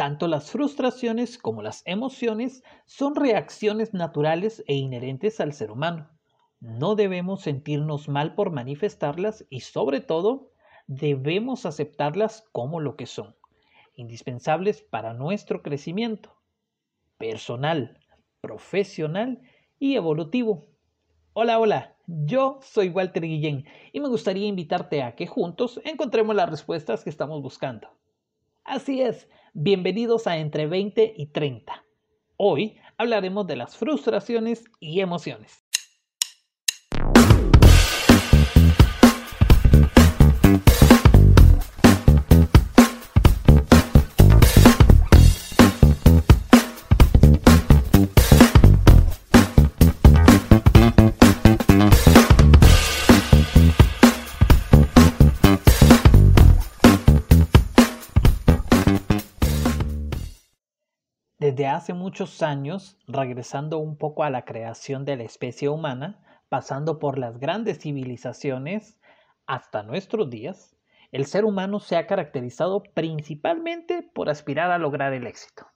Tanto las frustraciones como las emociones son reacciones naturales e inherentes al ser humano. No debemos sentirnos mal por manifestarlas y sobre todo debemos aceptarlas como lo que son, indispensables para nuestro crecimiento personal, profesional y evolutivo. Hola, hola, yo soy Walter Guillén y me gustaría invitarte a que juntos encontremos las respuestas que estamos buscando. Así es, bienvenidos a Entre 20 y 30. Hoy hablaremos de las frustraciones y emociones. Desde hace muchos años, regresando un poco a la creación de la especie humana, pasando por las grandes civilizaciones hasta nuestros días, el ser humano se ha caracterizado principalmente por aspirar a lograr el éxito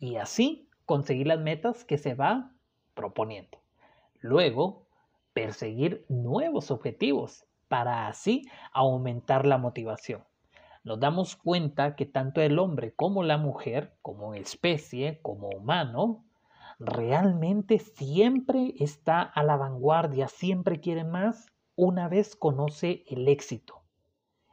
y así conseguir las metas que se va proponiendo. Luego, perseguir nuevos objetivos para así aumentar la motivación nos damos cuenta que tanto el hombre como la mujer, como especie, como humano, realmente siempre está a la vanguardia, siempre quiere más una vez conoce el éxito.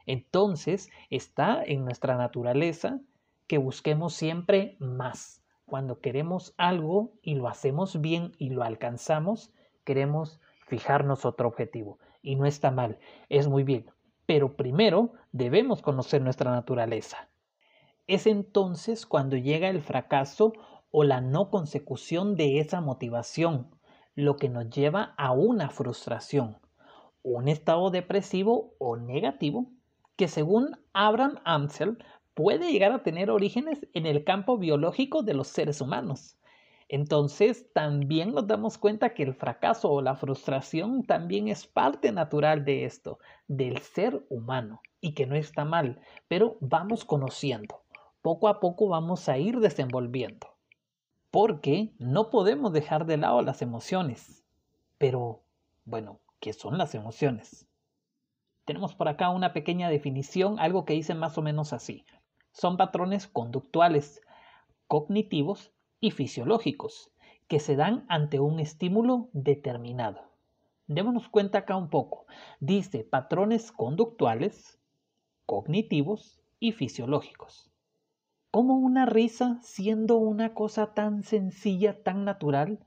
Entonces está en nuestra naturaleza que busquemos siempre más. Cuando queremos algo y lo hacemos bien y lo alcanzamos, queremos fijarnos otro objetivo. Y no está mal, es muy bien pero primero debemos conocer nuestra naturaleza. Es entonces cuando llega el fracaso o la no consecución de esa motivación, lo que nos lleva a una frustración, un estado depresivo o negativo que según Abraham Amsel puede llegar a tener orígenes en el campo biológico de los seres humanos. Entonces también nos damos cuenta que el fracaso o la frustración también es parte natural de esto, del ser humano, y que no está mal, pero vamos conociendo. Poco a poco vamos a ir desenvolviendo. Porque no podemos dejar de lado las emociones. Pero, bueno, ¿qué son las emociones? Tenemos por acá una pequeña definición, algo que dice más o menos así. Son patrones conductuales, cognitivos y fisiológicos que se dan ante un estímulo determinado. Démonos cuenta acá un poco. Dice patrones conductuales, cognitivos y fisiológicos. ¿Cómo una risa, siendo una cosa tan sencilla, tan natural,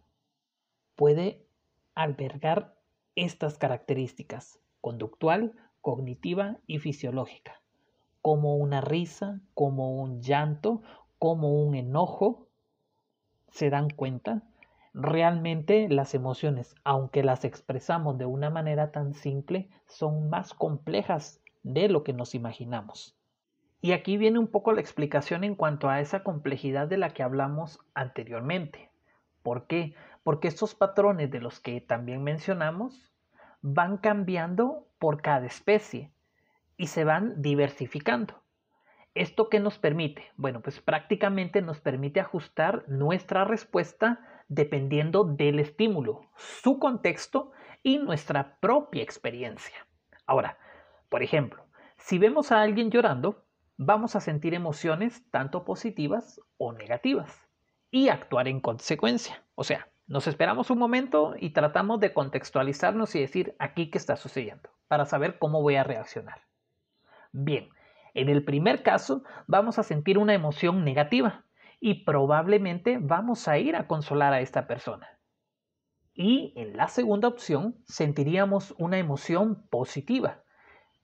puede albergar estas características, conductual, cognitiva y fisiológica? Como una risa, como un llanto, como un enojo, se dan cuenta, realmente las emociones, aunque las expresamos de una manera tan simple, son más complejas de lo que nos imaginamos. Y aquí viene un poco la explicación en cuanto a esa complejidad de la que hablamos anteriormente. ¿Por qué? Porque estos patrones de los que también mencionamos van cambiando por cada especie y se van diversificando. ¿Esto qué nos permite? Bueno, pues prácticamente nos permite ajustar nuestra respuesta dependiendo del estímulo, su contexto y nuestra propia experiencia. Ahora, por ejemplo, si vemos a alguien llorando, vamos a sentir emociones tanto positivas o negativas y actuar en consecuencia. O sea, nos esperamos un momento y tratamos de contextualizarnos y decir aquí qué está sucediendo para saber cómo voy a reaccionar. Bien, en el primer caso, vamos a sentir una emoción negativa y probablemente vamos a ir a consolar a esta persona. Y en la segunda opción, sentiríamos una emoción positiva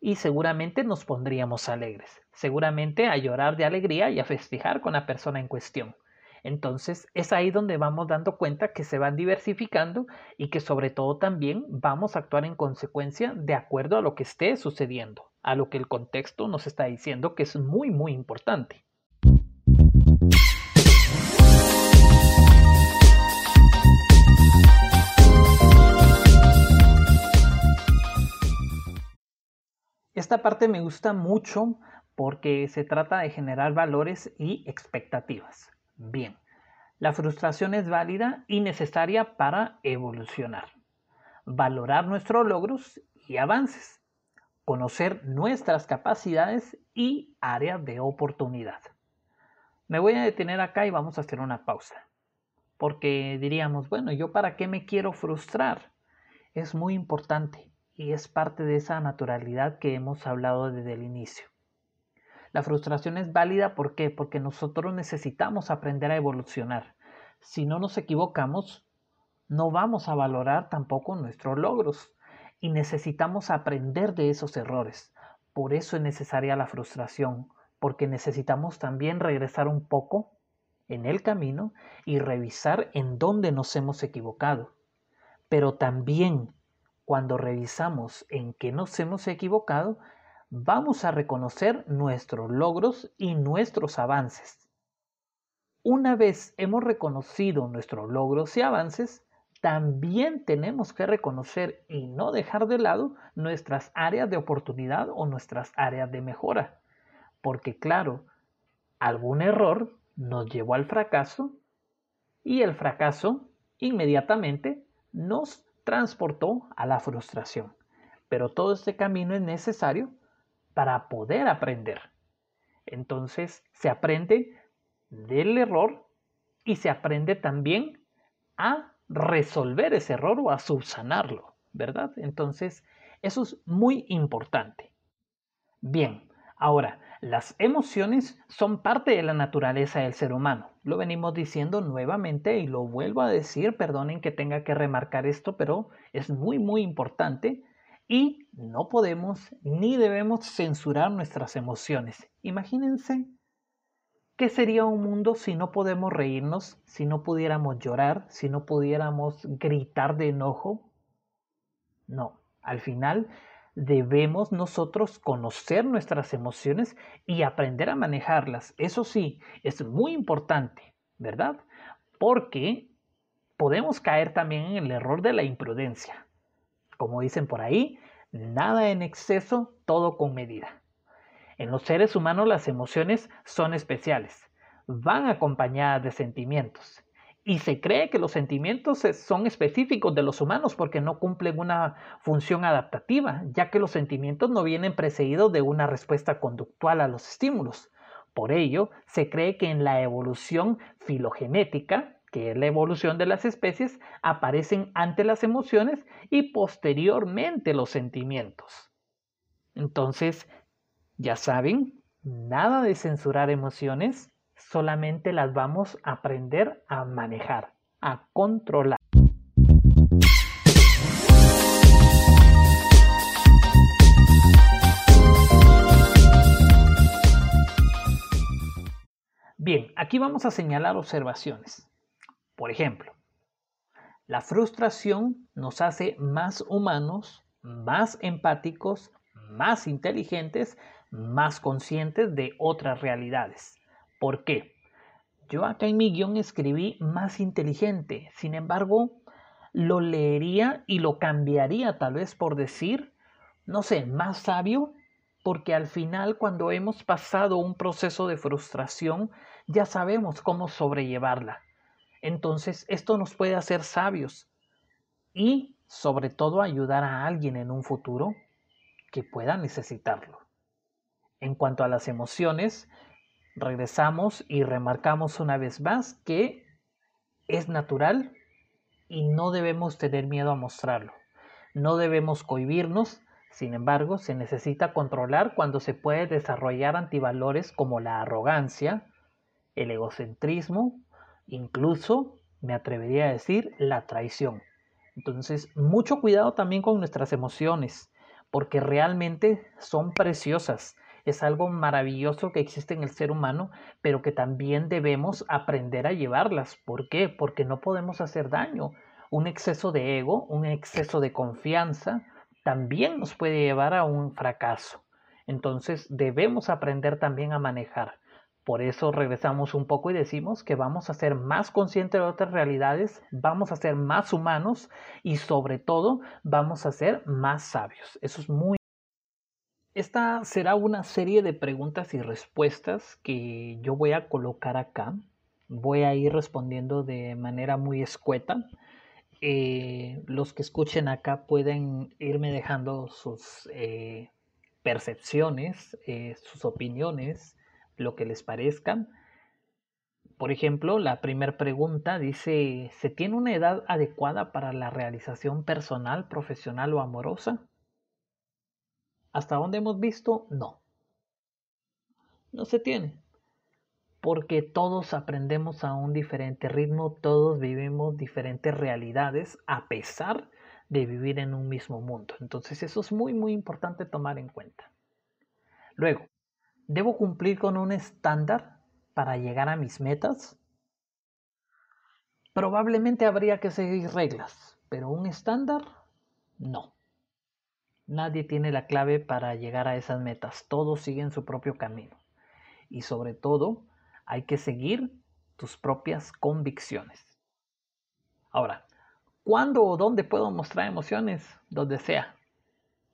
y seguramente nos pondríamos alegres, seguramente a llorar de alegría y a festejar con la persona en cuestión. Entonces es ahí donde vamos dando cuenta que se van diversificando y que sobre todo también vamos a actuar en consecuencia de acuerdo a lo que esté sucediendo a lo que el contexto nos está diciendo que es muy, muy importante. Esta parte me gusta mucho porque se trata de generar valores y expectativas. Bien, la frustración es válida y necesaria para evolucionar, valorar nuestros logros y avances, conocer nuestras capacidades y áreas de oportunidad. Me voy a detener acá y vamos a hacer una pausa, porque diríamos, bueno, ¿yo para qué me quiero frustrar? Es muy importante y es parte de esa naturalidad que hemos hablado desde el inicio. La frustración es válida ¿por qué? porque nosotros necesitamos aprender a evolucionar. Si no nos equivocamos, no vamos a valorar tampoco nuestros logros y necesitamos aprender de esos errores. Por eso es necesaria la frustración, porque necesitamos también regresar un poco en el camino y revisar en dónde nos hemos equivocado. Pero también cuando revisamos en qué nos hemos equivocado, vamos a reconocer nuestros logros y nuestros avances. Una vez hemos reconocido nuestros logros y avances, también tenemos que reconocer y no dejar de lado nuestras áreas de oportunidad o nuestras áreas de mejora. Porque claro, algún error nos llevó al fracaso y el fracaso inmediatamente nos transportó a la frustración. Pero todo este camino es necesario para poder aprender. Entonces se aprende del error y se aprende también a resolver ese error o a subsanarlo, ¿verdad? Entonces eso es muy importante. Bien, ahora, las emociones son parte de la naturaleza del ser humano. Lo venimos diciendo nuevamente y lo vuelvo a decir, perdonen que tenga que remarcar esto, pero es muy, muy importante y no podemos ni debemos censurar nuestras emociones. Imagínense qué sería un mundo si no podemos reírnos, si no pudiéramos llorar, si no pudiéramos gritar de enojo. No, al final debemos nosotros conocer nuestras emociones y aprender a manejarlas. Eso sí, es muy importante, ¿verdad? Porque podemos caer también en el error de la imprudencia. Como dicen por ahí, nada en exceso, todo con medida. En los seres humanos las emociones son especiales, van acompañadas de sentimientos. Y se cree que los sentimientos son específicos de los humanos porque no cumplen una función adaptativa, ya que los sentimientos no vienen precedidos de una respuesta conductual a los estímulos. Por ello, se cree que en la evolución filogenética que es la evolución de las especies, aparecen ante las emociones y posteriormente los sentimientos. Entonces, ya saben, nada de censurar emociones, solamente las vamos a aprender a manejar, a controlar. Bien, aquí vamos a señalar observaciones. Por ejemplo, la frustración nos hace más humanos, más empáticos, más inteligentes, más conscientes de otras realidades. ¿Por qué? Yo acá en mi guion escribí más inteligente, sin embargo, lo leería y lo cambiaría tal vez por decir, no sé, más sabio, porque al final cuando hemos pasado un proceso de frustración, ya sabemos cómo sobrellevarla. Entonces, esto nos puede hacer sabios y, sobre todo, ayudar a alguien en un futuro que pueda necesitarlo. En cuanto a las emociones, regresamos y remarcamos una vez más que es natural y no debemos tener miedo a mostrarlo. No debemos cohibirnos, sin embargo, se necesita controlar cuando se puede desarrollar antivalores como la arrogancia, el egocentrismo incluso me atrevería a decir la traición. Entonces, mucho cuidado también con nuestras emociones, porque realmente son preciosas. Es algo maravilloso que existe en el ser humano, pero que también debemos aprender a llevarlas. ¿Por qué? Porque no podemos hacer daño. Un exceso de ego, un exceso de confianza, también nos puede llevar a un fracaso. Entonces debemos aprender también a manejar. Por eso regresamos un poco y decimos que vamos a ser más conscientes de otras realidades, vamos a ser más humanos y sobre todo vamos a ser más sabios. Eso es muy Esta será una serie de preguntas y respuestas que yo voy a colocar acá. Voy a ir respondiendo de manera muy escueta. Eh, los que escuchen acá pueden irme dejando sus eh, percepciones, eh, sus opiniones, lo que les parezcan. Por ejemplo, la primera pregunta dice, ¿se tiene una edad adecuada para la realización personal, profesional o amorosa? Hasta donde hemos visto, no. No se tiene. Porque todos aprendemos a un diferente ritmo, todos vivimos diferentes realidades a pesar de vivir en un mismo mundo. Entonces eso es muy, muy importante tomar en cuenta. Luego, ¿debo cumplir con un estándar para llegar a mis metas? Probablemente habría que seguir reglas, pero un estándar, no. Nadie tiene la clave para llegar a esas metas, todos siguen su propio camino. Y sobre todo, hay que seguir tus propias convicciones. Ahora, ¿cuándo o dónde puedo mostrar emociones? Donde sea,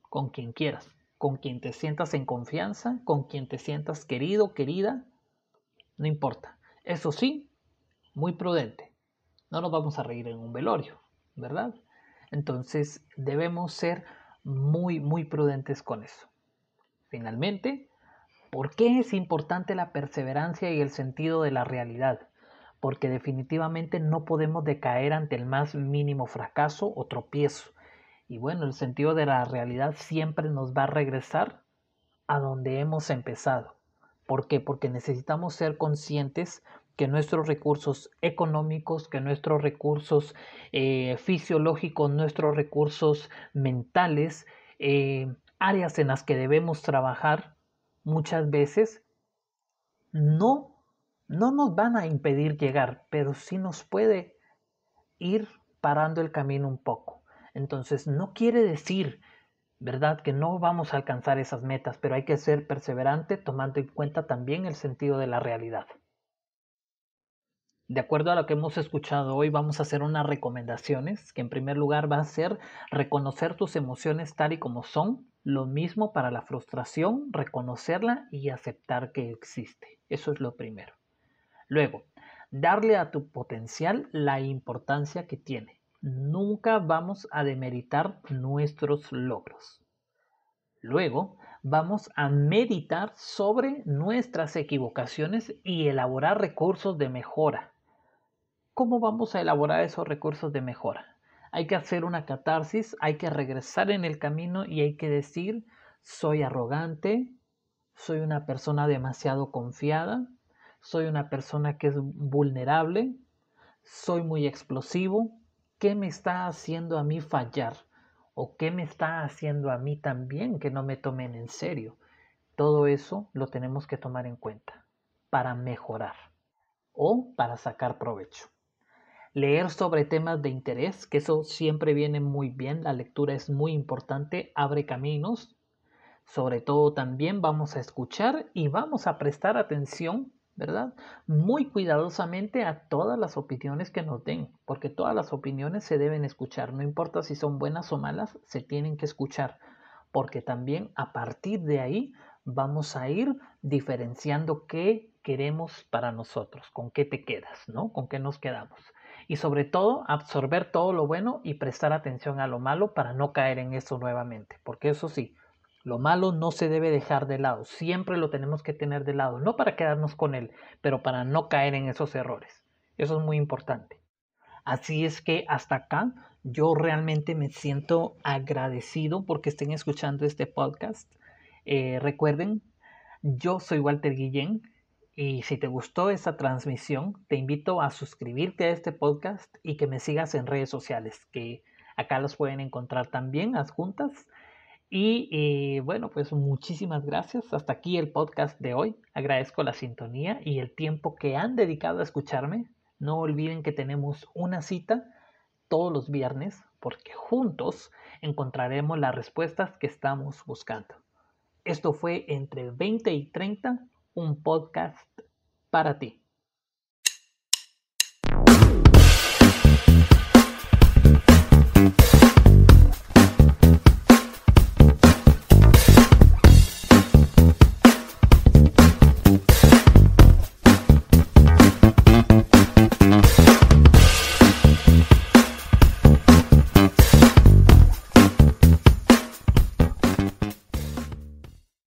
con quien quieras, con quien te sientas en confianza, con quien te sientas querido, querida, no importa. Eso sí, muy prudente. No nos vamos a reír en un velorio, ¿verdad? Entonces debemos ser muy, muy prudentes con eso. Finalmente, ¿por qué es importante la perseverancia y el sentido de la realidad? Porque definitivamente no podemos decaer ante el más mínimo fracaso o tropiezo. Y bueno, el sentido de la realidad siempre nos va a regresar a donde hemos empezado. ¿Por qué? Porque necesitamos ser conscientes que nuestros recursos económicos, que nuestros recursos eh, fisiológicos, nuestros recursos mentales, eh, áreas en las que debemos trabajar, muchas veces no, no nos van a impedir llegar, pero sí nos puede ir parando el camino un poco. Entonces, no quiere decir, ¿verdad?, que no vamos a alcanzar esas metas, pero hay que ser perseverante tomando en cuenta también el sentido de la realidad. De acuerdo a lo que hemos escuchado hoy, vamos a hacer unas recomendaciones, que en primer lugar va a ser reconocer tus emociones tal y como son, lo mismo para la frustración, reconocerla y aceptar que existe. Eso es lo primero. Luego, darle a tu potencial la importancia que tiene. Nunca vamos a demeritar nuestros logros. Luego, vamos a meditar sobre nuestras equivocaciones y elaborar recursos de mejora. ¿Cómo vamos a elaborar esos recursos de mejora? Hay que hacer una catarsis, hay que regresar en el camino y hay que decir, soy arrogante, soy una persona demasiado confiada, soy una persona que es vulnerable, soy muy explosivo, ¿qué me está haciendo a mí fallar? ¿O qué me está haciendo a mí también que no me tomen en serio? Todo eso lo tenemos que tomar en cuenta para mejorar o para sacar provecho leer sobre temas de interés, que eso siempre viene muy bien, la lectura es muy importante, abre caminos. Sobre todo también vamos a escuchar y vamos a prestar atención, ¿verdad? Muy cuidadosamente a todas las opiniones que nos den, porque todas las opiniones se deben escuchar, no importa si son buenas o malas, se tienen que escuchar, porque también a partir de ahí vamos a ir diferenciando qué queremos para nosotros, con qué te quedas, ¿no? Con qué nos quedamos y sobre todo absorber todo lo bueno y prestar atención a lo malo para no caer en eso nuevamente. Porque eso sí, lo malo no se debe dejar de lado, siempre lo tenemos que tener de lado, no para quedarnos con él, pero para no caer en esos errores. Eso es muy importante. Así es que hasta acá yo realmente me siento agradecido porque estén escuchando este podcast. Eh, recuerden, yo soy Walter Guillén, y si te gustó esta transmisión, te invito a suscribirte a este podcast y que me sigas en redes sociales, que acá los pueden encontrar también adjuntas. Y eh, bueno, pues muchísimas gracias. Hasta aquí el podcast de hoy. Agradezco la sintonía y el tiempo que han dedicado a escucharme. No olviden que tenemos una cita todos los viernes porque juntos encontraremos las respuestas que estamos buscando. Esto fue entre 20 y 30 un podcast para ti.